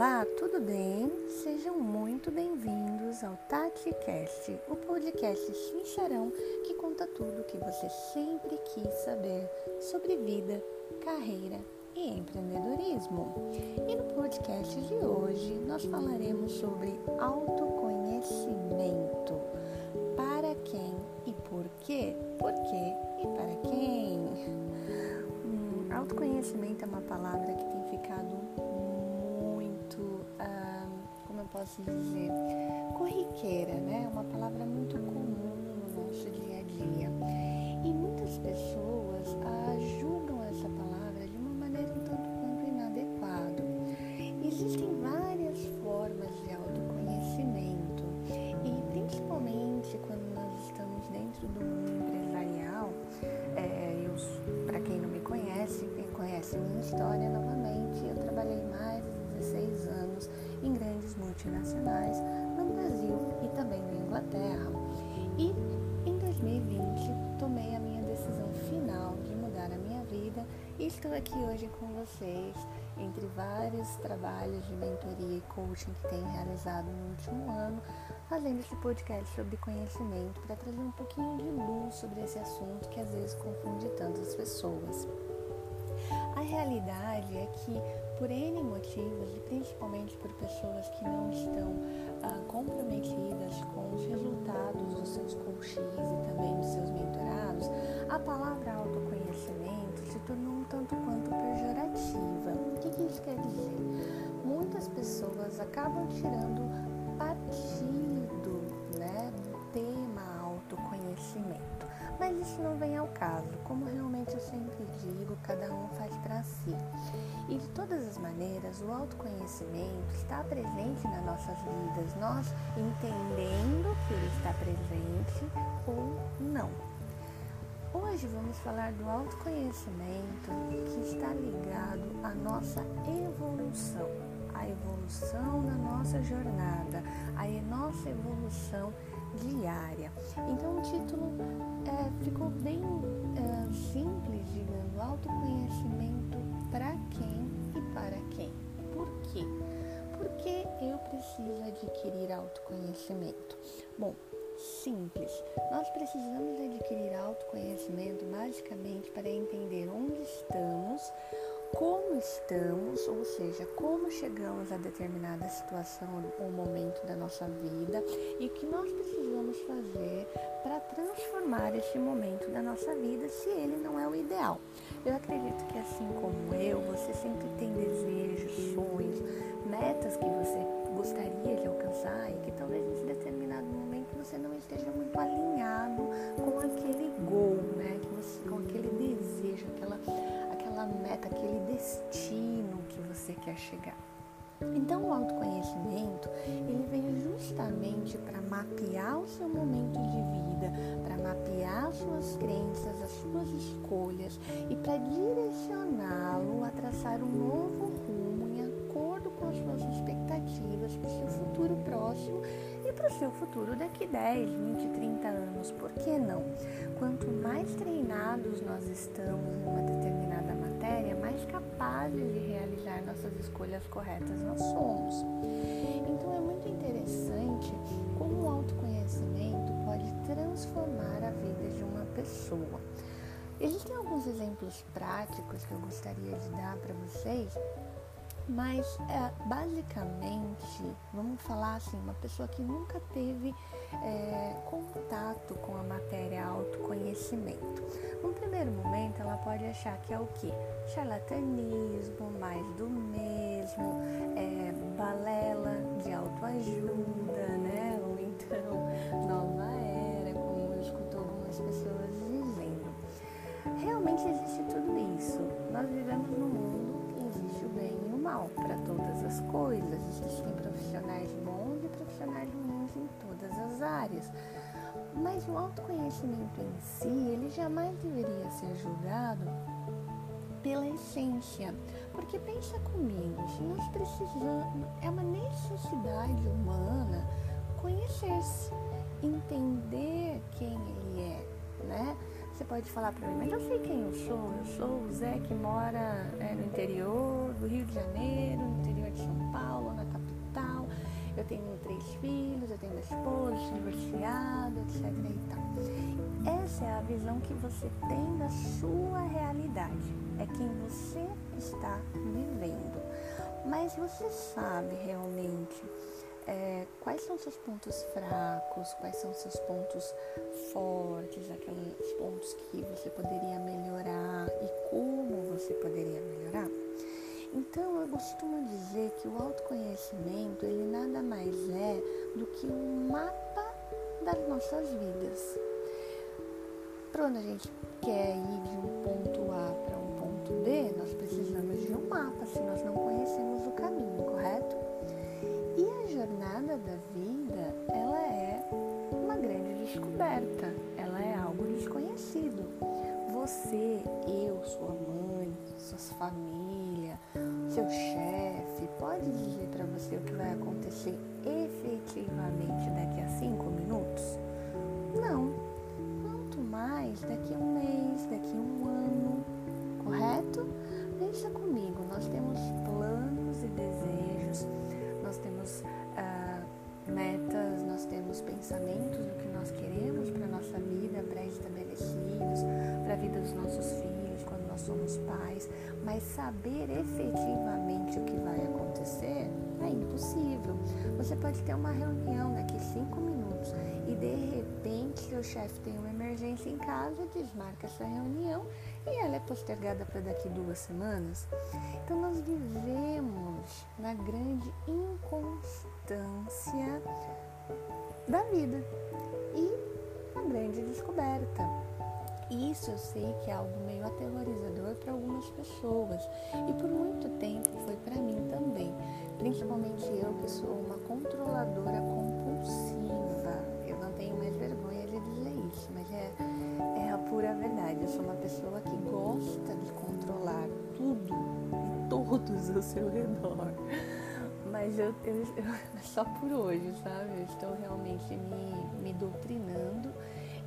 Olá, tudo bem? Sejam muito bem-vindos ao TatiCast, o podcast sincerão que conta tudo o que você sempre quis saber sobre vida, carreira e empreendedorismo. E no podcast de hoje nós falaremos sobre autoconhecimento. Para quem e por quê? Por quê e para quem? Hum, autoconhecimento é uma palavra que tem ficado posso dizer, corriqueira, né? Uma palavra muito comum no nosso dia a dia. E muitas pessoas ah, julgam essa palavra de uma maneira um tanto quanto inadequada. Existem estou aqui hoje com vocês entre vários trabalhos de mentoria e coaching que tenho realizado no último ano, fazendo esse podcast sobre conhecimento para trazer um pouquinho de luz sobre esse assunto que às vezes confunde tantas pessoas. A realidade é que, por N motivos, e principalmente por pessoas que não estão ah, comprometidas com os resultados dos seus coaches e também dos seus mentorados, a palavra tanto quanto pejorativa. O que, que isso quer dizer? Muitas pessoas acabam tirando partido né, do tema autoconhecimento. Mas isso não vem ao caso, como realmente eu sempre digo, cada um faz para si. E de todas as maneiras, o autoconhecimento está presente nas nossas vidas, nós entendendo que ele está presente ou não. Hoje vamos falar do autoconhecimento que está ligado à nossa evolução, a evolução na nossa jornada, a nossa evolução diária. Então o título é, ficou bem é, simples, digamos, autoconhecimento para quem e para quem. Por quê? Porque eu preciso adquirir autoconhecimento. Bom, simples. Nós precisamos adquirir autoconhecimento basicamente para entender onde estamos, como estamos, ou seja, como chegamos a determinada situação ou momento da nossa vida e o que nós precisamos fazer para transformar esse momento da nossa vida se ele não é o ideal. Eu acredito que assim como eu, você sempre tem desejos, sonhos, metas que você gostaria de alcançar e que talvez em determinado momento você não esteja muito alinhado com aquele goal, né? com aquele desejo, aquela aquela meta, aquele destino que você quer chegar. Então, o autoconhecimento ele vem justamente para mapear o seu momento de vida, para mapear as suas crenças, as suas escolhas e para direcioná-lo a traçar um novo rumo em acordo com as suas expectativas para o seu futuro próximo e para o seu futuro daqui 10, 20, 30 anos. Por que não? Quanto mais treinados nós estamos em uma determinada matéria, mais capazes de realizar nossas escolhas corretas nós somos. Então é muito interessante como o autoconhecimento pode transformar a vida de uma pessoa. Existem alguns exemplos práticos que eu gostaria de dar para vocês mas é, basicamente, vamos falar assim, uma pessoa que nunca teve é, contato com a matéria autoconhecimento. Num primeiro momento, ela pode achar que é o que? Charlatanismo, mais do mesmo, é, balela de autoajuda, né? Ou então nova era, como eu escuto algumas pessoas dizendo. Realmente existe tudo isso. Nós vivemos num mundo bem e o mal para todas as coisas. Existem profissionais bons e profissionais ruins em todas as áreas. Mas o autoconhecimento em si, ele jamais deveria ser julgado pela essência. Porque pensa comigo, se nós precisamos, é uma necessidade humana conhecer-se, entender quem ele é, né? Você pode falar para mim, mas eu sei quem eu sou. Eu sou o Zé que mora é, no interior do Rio de Janeiro, no interior de São Paulo, na capital. Eu tenho três filhos, eu tenho uma esposa, sou divorciado, etc. E tal. Essa é a visão que você tem da sua realidade. É quem você está vivendo. Mas você sabe realmente é, quais são seus pontos fracos, quais são seus pontos fortes, aqueles pontos que você poderia melhorar e como você poderia melhorar. Então eu costumo dizer que o autoconhecimento ele nada mais é do que um mapa das nossas vidas. Para onde a gente quer ir de um ponto A para um ponto B, nós precisamos de um mapa, se nós não descoberta, ela é algo desconhecido. Você, eu, sua mãe, sua família, seu chefe, pode dizer para você o que vai acontecer efetivamente daqui a cinco minutos? Não. Quanto mais daqui a um mês, daqui a um ano, correto? Pensa comigo, nós temos planos e desejos nós temos ah, metas, temos pensamentos do que nós queremos para nossa vida, pré-estabelecidos, para a vida dos nossos filhos, quando nós somos pais, mas saber efetivamente o que vai acontecer é impossível. Você pode ter uma reunião daqui cinco minutos e de repente seu chefe tem uma emergência em casa, desmarca essa reunião e ela é postergada para daqui duas semanas. Então nós vivemos na grande inconstância da vida e a grande descoberta. Isso eu sei que é algo meio aterrorizador para algumas pessoas e por muito tempo foi para mim também, principalmente eu que sou uma controladora compulsiva. Eu não tenho mais vergonha de dizer isso, mas é, é a pura verdade. Eu sou uma pessoa que gosta de controlar tudo e todos ao seu redor. Mas eu, eu, eu só por hoje, sabe? Eu estou realmente me, me doutrinando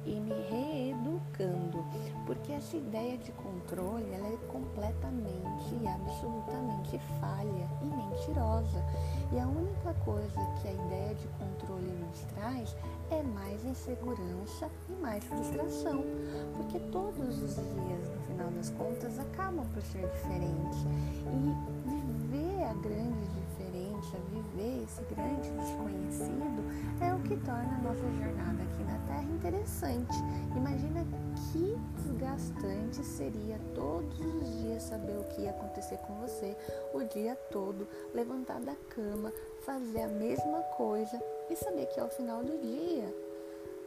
e me reeducando, porque essa ideia de controle ela é completamente e absolutamente falha e mentirosa. E a única coisa que a ideia de controle nos traz é mais insegurança e mais frustração, porque todos os dias, no final das contas, acabam por ser diferentes. E viver a grande viver esse grande desconhecido, é o que torna a nossa jornada aqui na Terra interessante. Imagina que desgastante seria todos os dias saber o que ia acontecer com você o dia todo, levantar da cama, fazer a mesma coisa e saber que ao final do dia,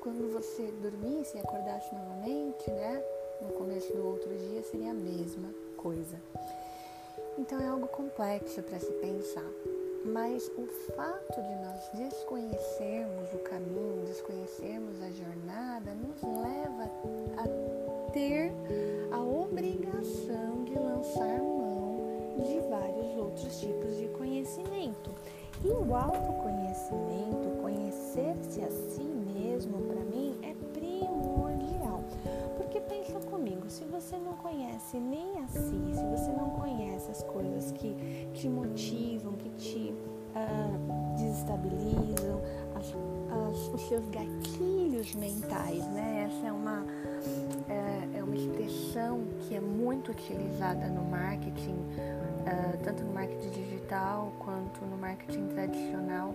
quando você dormisse e acordasse novamente, né, no começo do outro dia, seria a mesma coisa. Então é algo complexo para se pensar. Mas o fato de nós desconhecermos o caminho, desconhecermos a jornada, nos leva a ter muito utilizada no marketing, uh, tanto no marketing digital quanto no marketing tradicional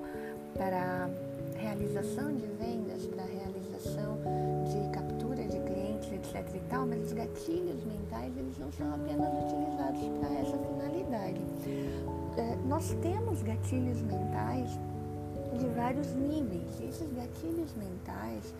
para realização de vendas, para realização de captura de clientes, etc e tal, mas os gatilhos mentais eles não são apenas utilizados para essa finalidade. É, nós temos gatilhos mentais de vários níveis. E esses gatilhos mentais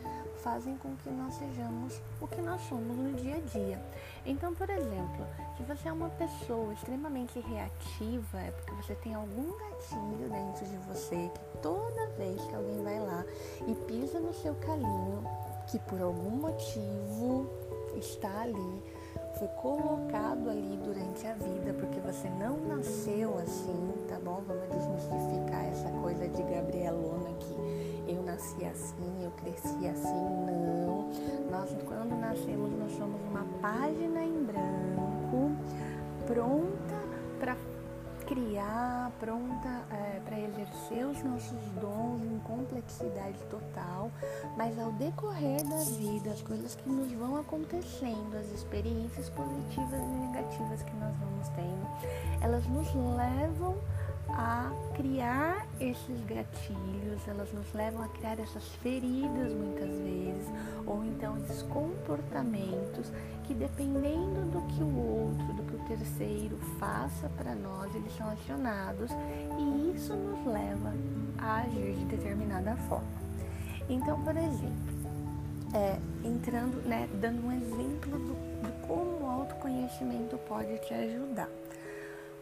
fazem com que nós sejamos o que nós somos no dia a dia. Então, por exemplo, se você é uma pessoa extremamente reativa, é porque você tem algum gatilho dentro de você que toda vez que alguém vai lá e pisa no seu calinho, que por algum motivo está ali, foi colocado ali durante a vida, porque você não nasceu assim, tá bom? Vamos desmistificar essa coisa de Gabrielona que eu nasci assim, eu cresci assim, não. Nós, quando nascemos, nós somos uma página em branco, pronta para criar, pronta é, para exercer os nossos dons em complexidade total, mas ao decorrer da vida, as coisas que nos vão acontecendo, as experiências positivas e negativas que nós vamos tendo, elas nos levam a esses gatilhos, elas nos levam a criar essas feridas muitas vezes, ou então esses comportamentos que dependendo do que o outro, do que o terceiro faça para nós, eles são acionados e isso nos leva a agir de determinada forma. Então, por exemplo, é, entrando, né, dando um exemplo do, de como o autoconhecimento pode te ajudar.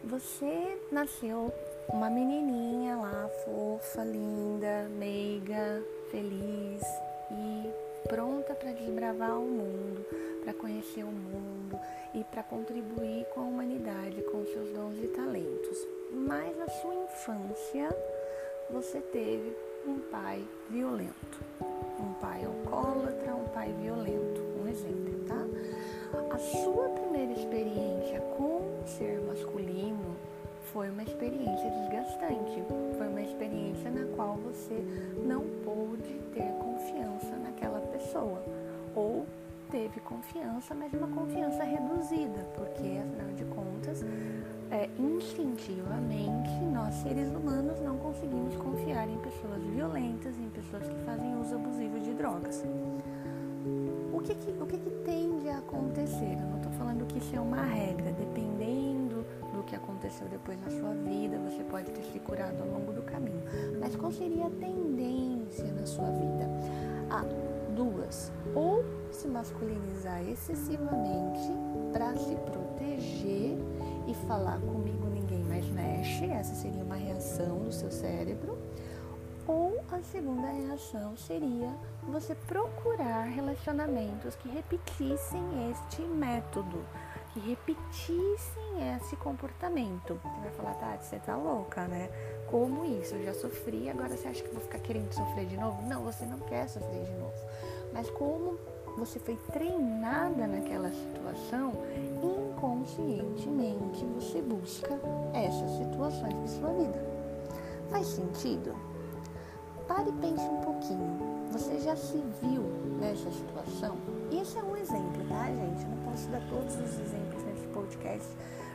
Você nasceu uma menininha lá, fofa, linda, meiga, feliz e pronta para desbravar o mundo, para conhecer o mundo e para contribuir com a humanidade com seus dons e talentos. Mas na sua infância você teve um pai violento, um pai alcoólatra, um pai violento, um exemplo, tá? A sua primeira experiência pessoas que fazem uso abusivo de drogas. O que, que o que, que tende a acontecer? Eu não estou falando que isso é uma regra, dependendo que aconteceu depois na sua vida, você pode ter se curado ao longo do caminho. Mas qual seria a tendência na sua vida? Ah, duas. Ou se masculinizar excessivamente para se proteger e falar comigo ninguém mais mexe, essa seria uma reação do seu cérebro. A segunda reação seria você procurar relacionamentos que repetissem este método que repetissem esse comportamento. Você vai falar, Tati, você tá louca, né? Como isso? Eu já sofri, agora você acha que vou ficar querendo sofrer de novo? Não, você não quer sofrer de novo. Mas como você foi treinada naquela situação, inconscientemente você busca essas situações de sua vida. Faz sentido? Pare e pense um pouquinho. Você já se viu nessa situação? Esse é um exemplo, tá, gente? Eu não posso dar todos os exemplos nesse podcast,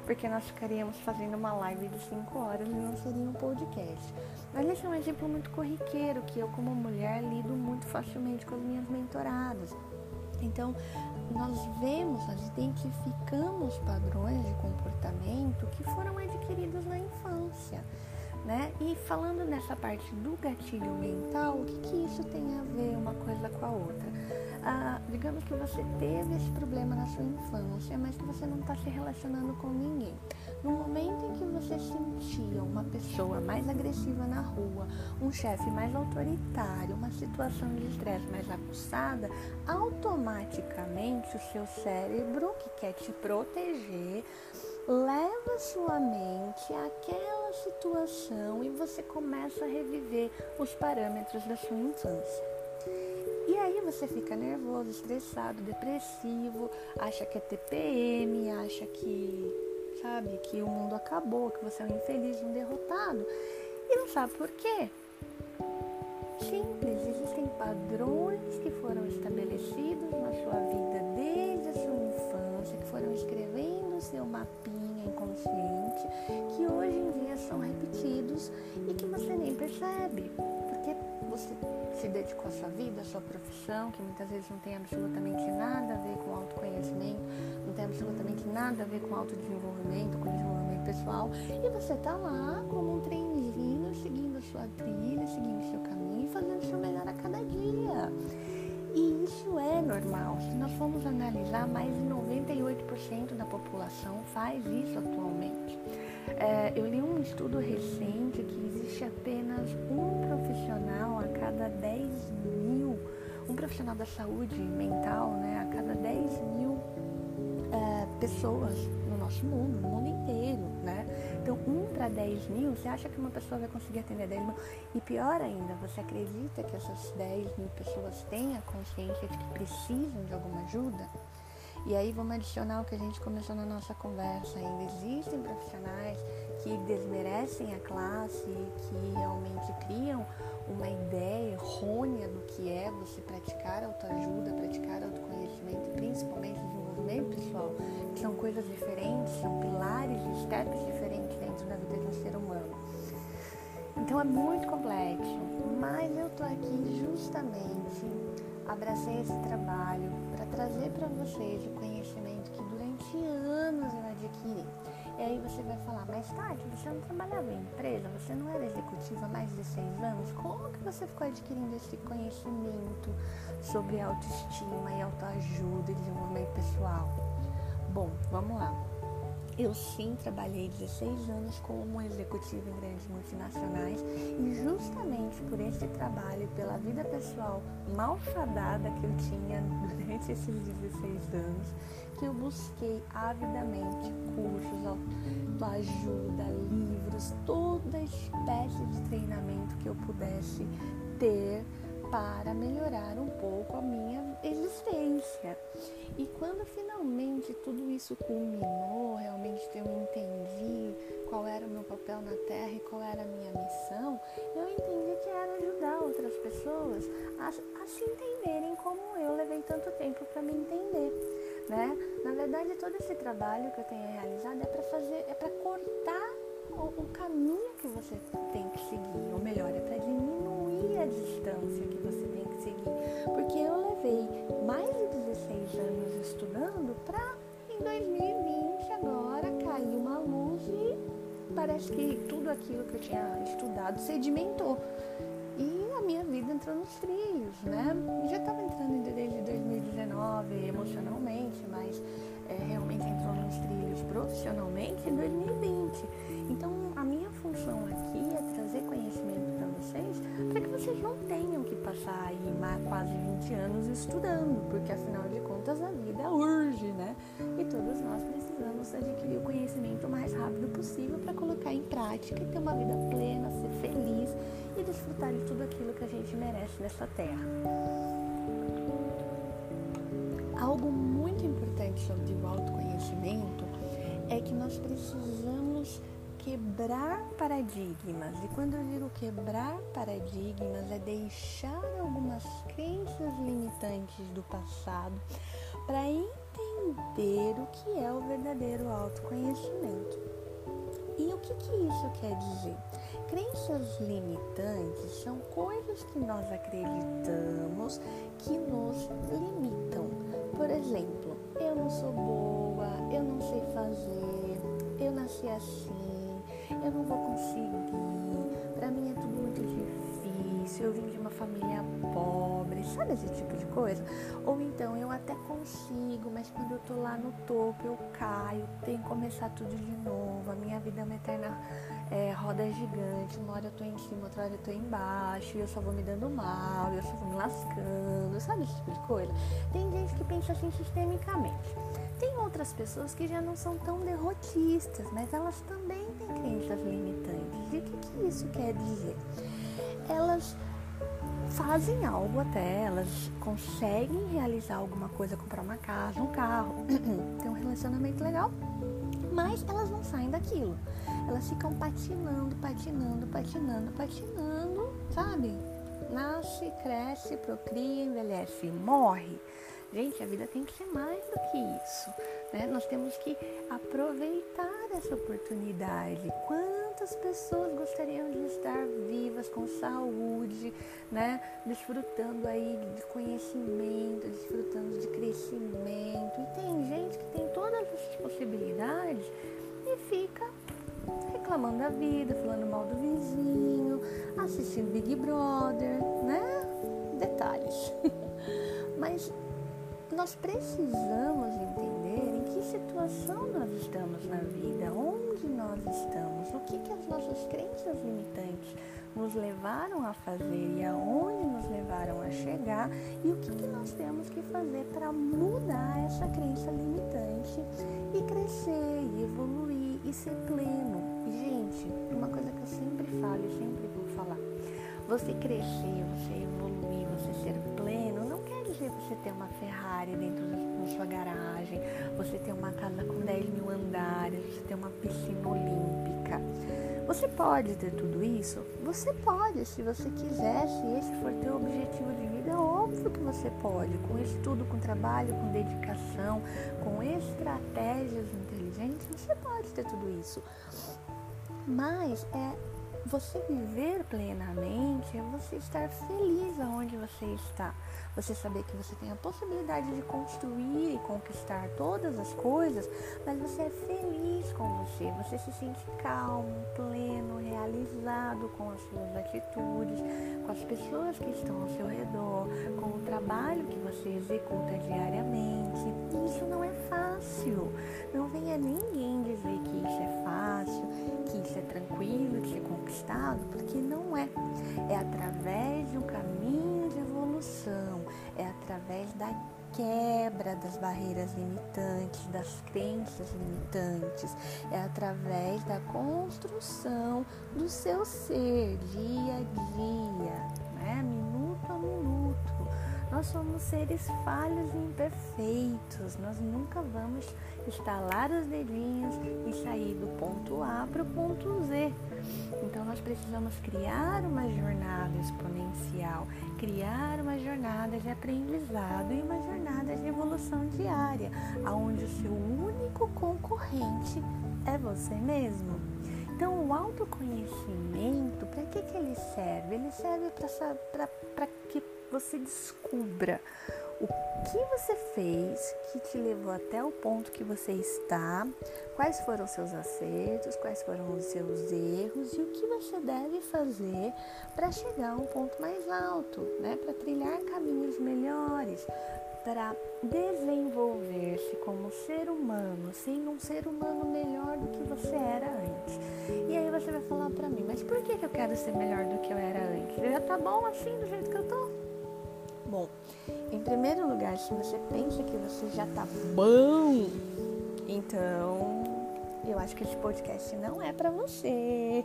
porque nós ficaríamos fazendo uma live de 5 horas e não seria um podcast. Mas esse é um exemplo muito corriqueiro que eu, como mulher, lido muito facilmente com as minhas mentoradas. Então, nós vemos, nós identificamos padrões de comportamento que foram adquiridos na infância. Né? E falando nessa parte do gatilho mental, o que, que isso tem a ver uma coisa com a outra? Ah, digamos que você teve esse problema na sua infância, mas que você não está se relacionando com ninguém. No momento em que você sentia uma pessoa mais agressiva na rua, um chefe mais autoritário, uma situação de estresse mais aguçada, automaticamente o seu cérebro, que quer te proteger, leva sua mente àquela situação e você começa a reviver os parâmetros da sua infância. E aí você fica nervoso, estressado, depressivo, acha que é TPM, acha que, sabe, que o mundo acabou, que você é um infeliz, um derrotado. E não sabe por quê. Simples, existem padrões que foram estabelecidos na sua vida seu mapinha inconsciente, que hoje em dia são repetidos e que você nem percebe, porque você se dedicou à sua vida, à sua profissão, que muitas vezes não tem absolutamente nada a ver com autoconhecimento, não tem absolutamente nada a ver com autodesenvolvimento, com desenvolvimento pessoal, e você está lá como um trenzinho, seguindo a sua trilha, seguindo o seu caminho, fazendo o seu melhor a cada dia. E isso é normal. Se nós formos analisar, mais de 98% da população faz isso atualmente. É, eu li um estudo recente que existe apenas um profissional a cada 10 mil, um profissional da saúde mental, né, a cada 10 mil é, pessoas no nosso mundo, no mundo inteiro, Então, um para 10 mil, você acha que uma pessoa vai conseguir atender 10 mil? E pior ainda, você acredita que essas 10 mil pessoas têm a consciência de que precisam de alguma ajuda? E aí vamos adicionar o que a gente começou na nossa conversa. Ainda existem profissionais que desmerecem a classe, que realmente criam uma ideia errônea do que é você praticar autoajuda, praticar autoconhecimento, principalmente desenvolvimento pessoal, que são coisas diferentes, são pilares e steps diferentes ser humano. Então é muito complexo, mas eu tô aqui justamente abracei esse trabalho para trazer para vocês o conhecimento que durante anos eu adquiri. E aí você vai falar, mas Tati, você não trabalhava em empresa, você não era executiva há mais de seis anos, como que você ficou adquirindo esse conhecimento sobre autoestima e autoajuda e desenvolvimento pessoal? Bom, vamos lá. Eu sim trabalhei 16 anos como executiva em grandes multinacionais e justamente por esse trabalho, pela vida pessoal malfadada que eu tinha durante esses 16 anos, que eu busquei avidamente cursos, ajuda, livros, toda espécie de treinamento que eu pudesse ter para melhorar um pouco a minha existência. E quando finalmente tudo isso culminou, realmente eu entendi qual era o meu papel na Terra e qual era a minha missão, eu entendi que era ajudar outras pessoas a, a se entenderem como eu levei tanto tempo para me entender. Né? Na verdade, todo esse trabalho que eu tenho realizado é para fazer, é para cortar o, o caminho que você tem que seguir, ou melhor, é para diminuir a distância que você tem que seguir, porque eu levei mais de 16 anos estudando para em 2020 agora cair uma luz e parece que tudo aquilo que eu tinha estudado sedimentou. E a minha vida entrou nos trilhos, né? já estava entrando desde 2019 emocionalmente, mas é, realmente entrou nos trilhos profissionalmente em 2020. Então a minha função é passar aí quase 20 anos estudando, porque afinal de contas a vida urge, né? E todos nós precisamos adquirir o conhecimento o mais rápido possível para colocar em prática e ter uma vida plena, ser feliz e desfrutar de tudo aquilo que a gente merece nessa terra. Algo muito importante sobre o autoconhecimento é que nós precisamos quebrar paradigmas. E quando eu digo quebrar paradigmas, é deixar algumas crenças limitantes do passado para entender o que é o verdadeiro autoconhecimento. E o que, que isso quer dizer? Crenças limitantes são coisas que nós acreditamos que nos limitam. Por exemplo, eu não sou boa, eu não sei fazer, eu nasci assim, eu não vou conseguir, para mim é tudo muito difícil, eu vim de uma família pobre, sabe esse tipo de coisa? Ou então eu até consigo, mas quando eu tô lá no topo eu caio, tenho que começar tudo de novo, a minha vida é uma eterna é, roda gigante, uma hora eu tô em cima, outra hora eu tô embaixo, e eu só vou me dando mal, eu só vou me lascando, sabe esse tipo de coisa? Tem gente que pensa assim sistemicamente. Tem outras pessoas que já não são tão derrotistas, mas elas também crenças limitantes. E o que, que isso quer dizer? Elas fazem algo até, elas conseguem realizar alguma coisa, comprar uma casa, um carro, ter um relacionamento legal, mas elas não saem daquilo. Elas ficam patinando, patinando, patinando, patinando, sabe? Nasce, cresce, procria, envelhece, morre. Gente, a vida tem que ser mais do que isso. Né? Nós temos que aproveitar essa oportunidade. Quantas pessoas gostariam de estar vivas, com saúde, né? desfrutando aí de conhecimento, desfrutando de crescimento. E tem gente que tem todas essas possibilidades e fica reclamando da vida, falando mal do vizinho, assistindo Big Brother, né? Detalhes. Mas nós precisamos entender situação nós estamos na vida, onde nós estamos, o que, que as nossas crenças limitantes nos levaram a fazer? E aonde nos levaram a chegar? E o que, que nós temos que fazer para mudar essa crença limitante e crescer e evoluir e ser pleno. Gente, uma coisa que eu sempre falo e sempre vou falar: você crescer, você evoluir, você ser pleno, não quer você ter uma Ferrari dentro da sua garagem, você ter uma casa com 10 mil andares, você ter uma piscina olímpica. Você pode ter tudo isso? Você pode, se você quiser, se esse for teu objetivo de vida, óbvio que você pode. Com estudo, com trabalho, com dedicação, com estratégias inteligentes, você pode ter tudo isso. Mas é você viver plenamente é você estar feliz aonde você está. Você saber que você tem a possibilidade de construir e conquistar todas as coisas, mas você é feliz com você. Você se sente calmo, pleno, realizado com as suas atitudes, com as pessoas que estão ao seu redor, com o trabalho que você executa diariamente. Isso não é fácil. Não venha ninguém dizer que isso é fácil, que isso é tranquilo de ser conquistado, porque não é. É através de um caminho de evolução, é através da quebra das barreiras limitantes, das crenças limitantes, é através da construção do seu ser dia a dia, Nós somos seres falhos e imperfeitos, nós nunca vamos estalar os dedinhos e sair do ponto A para o ponto Z. Então nós precisamos criar uma jornada exponencial, criar uma jornada de aprendizado e uma jornada de evolução diária, aonde o seu único concorrente é você mesmo. Então o autoconhecimento, para que, que ele serve? Ele serve para que você descubra o que você fez que te levou até o ponto que você está, quais foram os seus acertos, quais foram os seus erros e o que você deve fazer para chegar a um ponto mais alto, né? para trilhar caminhos melhores, para desenvolver-se como ser humano, sendo um ser humano melhor do que você era antes. E aí você vai falar para mim, mas por que, que eu quero ser melhor do que eu era antes? Já tá bom assim do jeito que eu tô? Bom, em primeiro lugar, se você pensa que você já tá bom, então eu acho que esse podcast não é para você.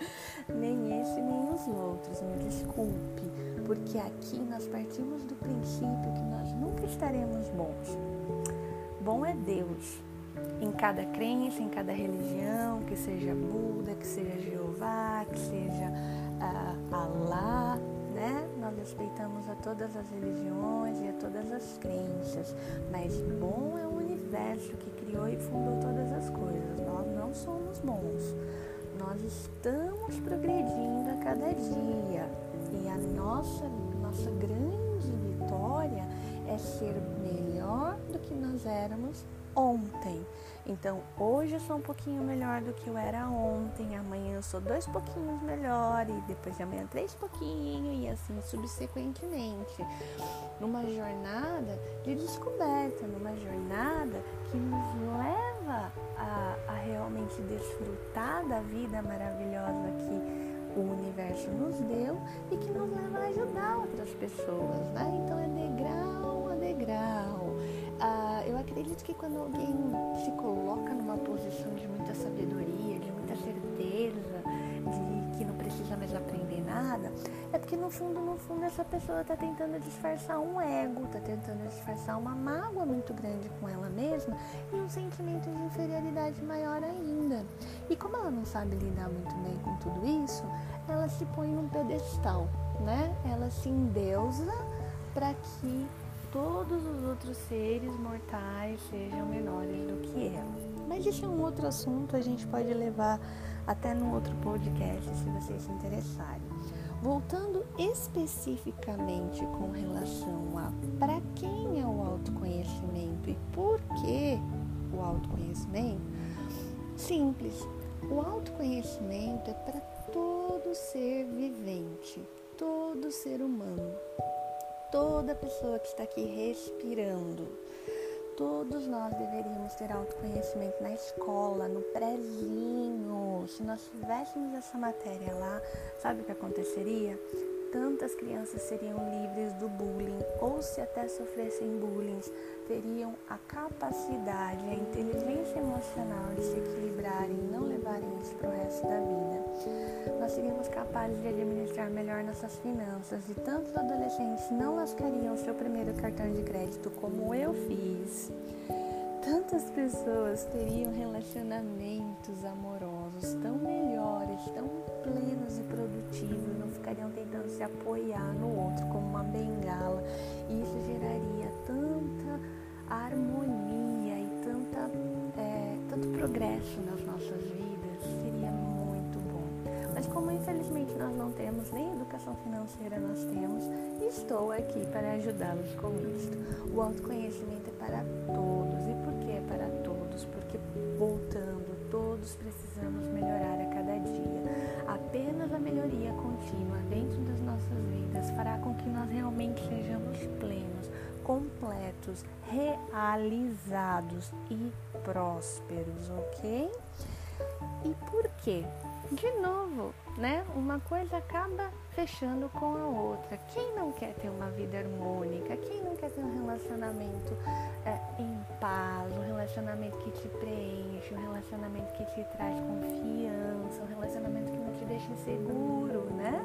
nem esse, nem os outros, me desculpe. Porque aqui nós partimos do princípio que nós nunca estaremos bons. Bom é Deus. Em cada crença, em cada religião, que seja Buda, que seja Jeová, que seja uh, Allah, né? Nós respeitamos a todas as religiões e a todas as crenças, mas bom é o universo que criou e fundou todas as coisas. Nós não somos bons. Nós estamos progredindo a cada dia e a nossa nossa grande vitória é ser melhor do que nós éramos ontem. Então, hoje eu sou um pouquinho melhor do que eu era ontem, amanhã eu sou dois pouquinhos melhor e depois de amanhã três pouquinho e assim subsequentemente. Numa jornada de descoberta, numa jornada que nos leva a, a realmente desfrutar da vida maravilhosa que o universo nos deu e que nos leva a ajudar outras pessoas, né? Então é degrau a degrau. Ah, eu acredito que quando alguém se coloca porque no fundo, no fundo, essa pessoa está tentando disfarçar um ego, está tentando disfarçar uma mágoa muito grande com ela mesma e um sentimento de inferioridade maior ainda. E como ela não sabe lidar muito bem com tudo isso, ela se põe num pedestal, né? Ela se endeusa para que todos os outros seres mortais sejam menores do que ela. Mas isso é um outro assunto, a gente pode levar até num outro podcast se vocês se interessarem. Voltando especificamente com relação a para quem é o autoconhecimento e por que o autoconhecimento, simples. O autoconhecimento é para todo ser vivente, todo ser humano toda pessoa que está aqui respirando. Todos nós deveríamos ter autoconhecimento na escola, no prézinho. Se nós tivéssemos essa matéria lá, sabe o que aconteceria? Tantas crianças seriam livres do bullying ou se até sofressem bullying, teriam a capacidade, a inteligência emocional de se equilibrarem e não levarem isso para o resto da vida. Nós seríamos capazes de administrar melhor nossas finanças e tantos adolescentes não lascariam seu primeiro cartão de crédito como eu fiz. Tantas pessoas teriam relacionamentos amorosos tão melhores, tão plenos e produtivos, não ficariam tentando se apoiar no outro como uma bengala. E isso geraria tanta harmonia e tanta, é, tanto progresso nas nossas vidas. Seria muito bom. Mas como infelizmente nós não temos nem educação financeira, nós temos, estou aqui para ajudá-los com isso. O autoconhecimento é para todos. E por que é para todos? Porque voltando, todos precisamos melhorar a cada dia. Apenas a melhoria contínua dentro das nossas vidas fará com que nós realmente sejamos plenos, completos, realizados e prósperos, ok? E por quê? De novo, né? Uma coisa acaba fechando com a outra. Quem não quer ter uma vida harmônica? Quem não quer ter um relacionamento é, em paz, um relacionamento que te preenche, um relacionamento que te traz confiança, um relacionamento que não te deixa inseguro, né?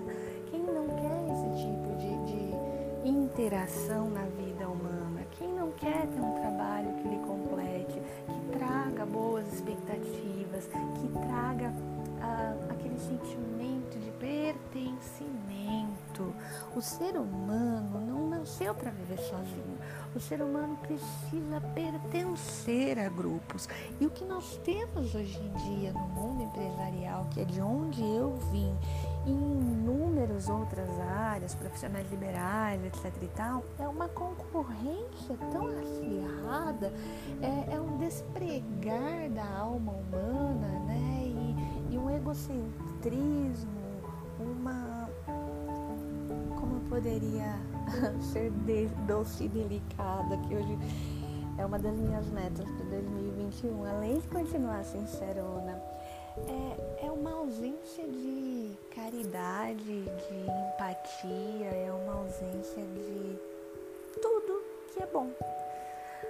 Quem não quer esse tipo de, de interação na vida humana? Quem não quer ter um trabalho que lhe complete, que traga boas expectativas, que traga ah, aquele sentimento de. O ser humano não nasceu para viver sozinho. O ser humano precisa pertencer a grupos. E o que nós temos hoje em dia no mundo empresarial, que é de onde eu vim, e em inúmeras outras áreas, profissionais liberais, etc e tal, é uma concorrência tão acirrada, é, é um despregar da alma humana, né? E, e um egocentrismo, poderia ser doce e delicada, que hoje é uma das minhas metas para 2021, além de continuar sincerona, é, é uma ausência de caridade, de empatia, é uma ausência de tudo que é bom.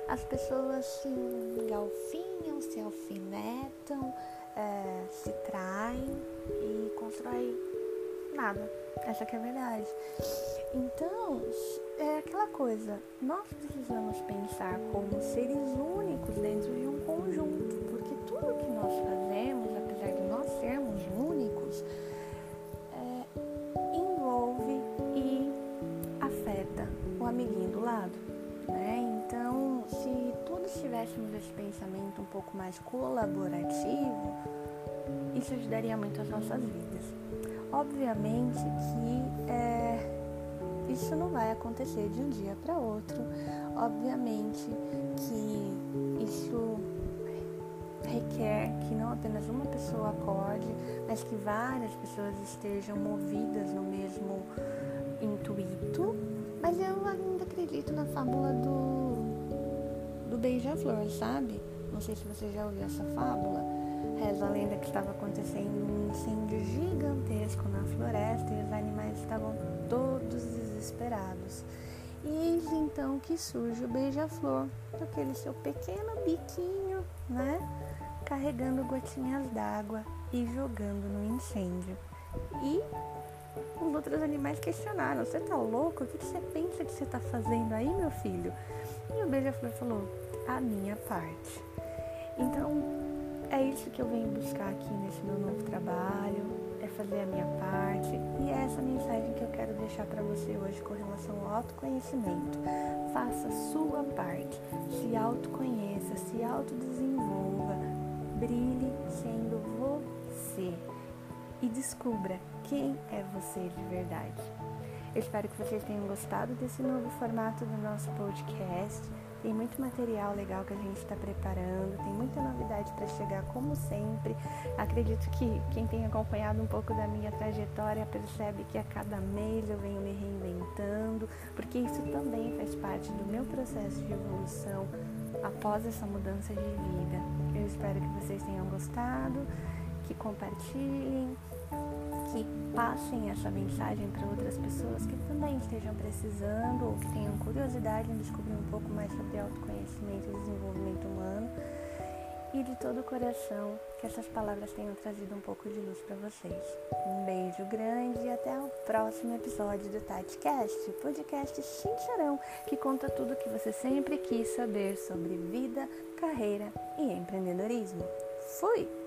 As pessoas se engalfinham, se alfinetam, é, se traem e constroem nada. Essa que é a verdade. Então, é aquela coisa, nós precisamos pensar como seres únicos dentro de um conjunto, porque tudo que nós fazemos, apesar de nós sermos únicos, é, envolve e afeta o amiguinho do lado. Né? Então, se todos tivéssemos esse pensamento um pouco mais colaborativo, isso ajudaria muito as nossas vidas. Obviamente que é, isso não vai acontecer de um dia para outro. Obviamente que isso requer que não apenas uma pessoa acorde, mas que várias pessoas estejam movidas no mesmo intuito. Mas eu ainda acredito na fábula do, do beija-flor, sabe? Não sei se você já ouviu essa fábula Reza a lenda que estava acontecendo um incêndio gigantesco na floresta e os animais estavam todos desesperados. E eis então que surge o beija-flor, aquele seu pequeno biquinho, né? Carregando gotinhas d'água e jogando no incêndio. E os outros animais questionaram: Você tá louco? O que você pensa que você tá fazendo aí, meu filho? E o beija-flor falou: A minha parte. Então, é isso que eu venho buscar aqui nesse meu novo trabalho, é fazer a minha parte e é essa mensagem que eu quero deixar para você hoje com relação ao autoconhecimento. Faça sua parte, se autoconheça, se autodesenvolva, brilhe sendo você e descubra quem é você de verdade. Eu espero que vocês tenham gostado desse novo formato do nosso podcast. Tem muito material legal que a gente está preparando, tem muita novidade para chegar, como sempre. Acredito que quem tem acompanhado um pouco da minha trajetória percebe que a cada mês eu venho me reinventando, porque isso também faz parte do meu processo de evolução após essa mudança de vida. Eu espero que vocês tenham gostado, que compartilhem que passem essa mensagem para outras pessoas que também estejam precisando ou que tenham curiosidade em descobrir um pouco mais sobre autoconhecimento e desenvolvimento humano. E de todo o coração que essas palavras tenham trazido um pouco de luz para vocês. Um beijo grande e até o próximo episódio do TatiCast, podcast sincerão que conta tudo o que você sempre quis saber sobre vida, carreira e empreendedorismo. Fui!